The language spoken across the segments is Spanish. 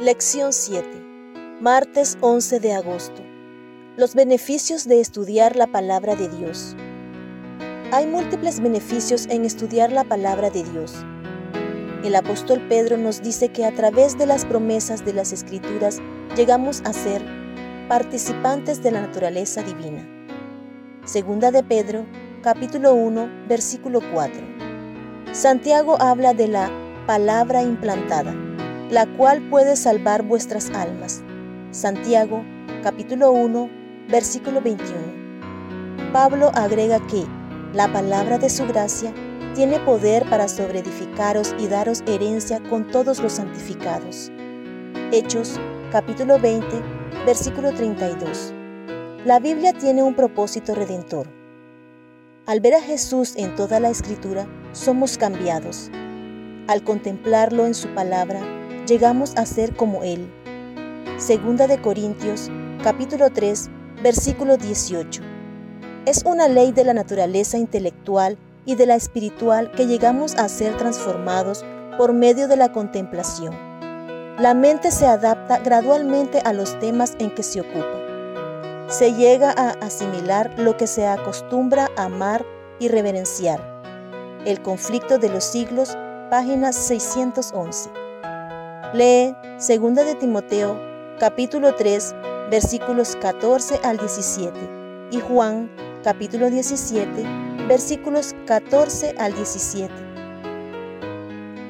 Lección 7. Martes 11 de agosto. Los beneficios de estudiar la palabra de Dios. Hay múltiples beneficios en estudiar la palabra de Dios. El apóstol Pedro nos dice que a través de las promesas de las escrituras llegamos a ser participantes de la naturaleza divina. Segunda de Pedro, capítulo 1, versículo 4. Santiago habla de la palabra implantada la cual puede salvar vuestras almas. Santiago capítulo 1 versículo 21. Pablo agrega que la palabra de su gracia tiene poder para sobreedificaros y daros herencia con todos los santificados. Hechos capítulo 20 versículo 32. La Biblia tiene un propósito redentor. Al ver a Jesús en toda la escritura, somos cambiados. Al contemplarlo en su palabra, llegamos a ser como Él. Segunda de Corintios, capítulo 3, versículo 18. Es una ley de la naturaleza intelectual y de la espiritual que llegamos a ser transformados por medio de la contemplación. La mente se adapta gradualmente a los temas en que se ocupa. Se llega a asimilar lo que se acostumbra a amar y reverenciar. El conflicto de los siglos, página 611. Lee 2 de Timoteo capítulo 3 versículos 14 al 17 y Juan capítulo 17 versículos 14 al 17.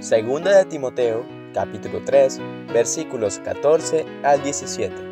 Segunda de Timoteo capítulo 3 versículos 14 al 17.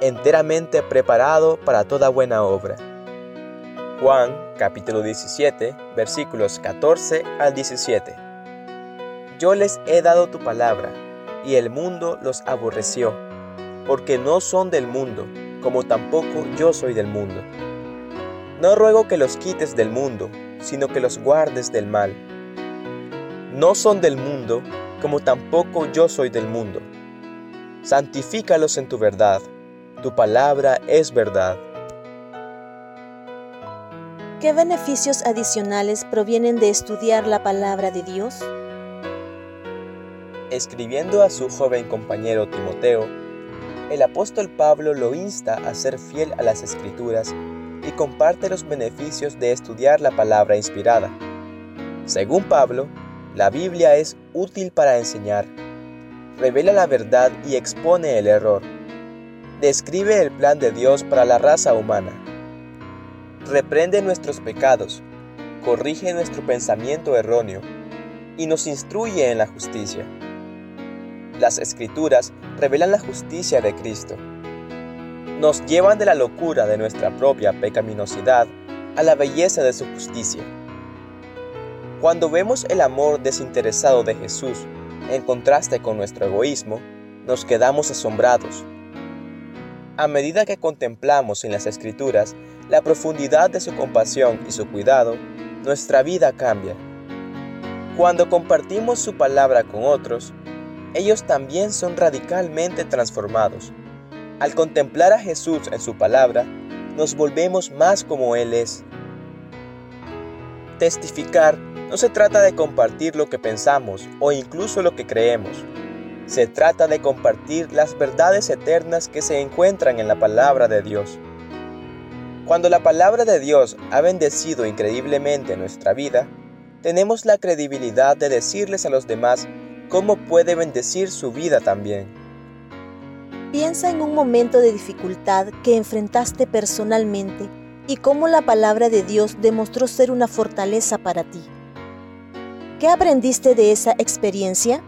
enteramente preparado para toda buena obra. Juan capítulo 17 versículos 14 al 17. Yo les he dado tu palabra, y el mundo los aborreció, porque no son del mundo, como tampoco yo soy del mundo. No ruego que los quites del mundo, sino que los guardes del mal. No son del mundo, como tampoco yo soy del mundo. Santifícalos en tu verdad, tu palabra es verdad. ¿Qué beneficios adicionales provienen de estudiar la palabra de Dios? Escribiendo a su joven compañero Timoteo, el apóstol Pablo lo insta a ser fiel a las escrituras y comparte los beneficios de estudiar la palabra inspirada. Según Pablo, la Biblia es útil para enseñar, revela la verdad y expone el error. Describe el plan de Dios para la raza humana reprende nuestros pecados, corrige nuestro pensamiento erróneo y nos instruye en la justicia. Las escrituras revelan la justicia de Cristo. Nos llevan de la locura de nuestra propia pecaminosidad a la belleza de su justicia. Cuando vemos el amor desinteresado de Jesús en contraste con nuestro egoísmo, nos quedamos asombrados a medida que contemplamos en las escrituras la profundidad de su compasión y su cuidado, nuestra vida cambia. Cuando compartimos su palabra con otros, ellos también son radicalmente transformados. Al contemplar a Jesús en su palabra, nos volvemos más como Él es. Testificar no se trata de compartir lo que pensamos o incluso lo que creemos, se trata de compartir las verdades eternas que se encuentran en la palabra de Dios. Cuando la palabra de Dios ha bendecido increíblemente nuestra vida, tenemos la credibilidad de decirles a los demás cómo puede bendecir su vida también. Piensa en un momento de dificultad que enfrentaste personalmente y cómo la palabra de Dios demostró ser una fortaleza para ti. ¿Qué aprendiste de esa experiencia?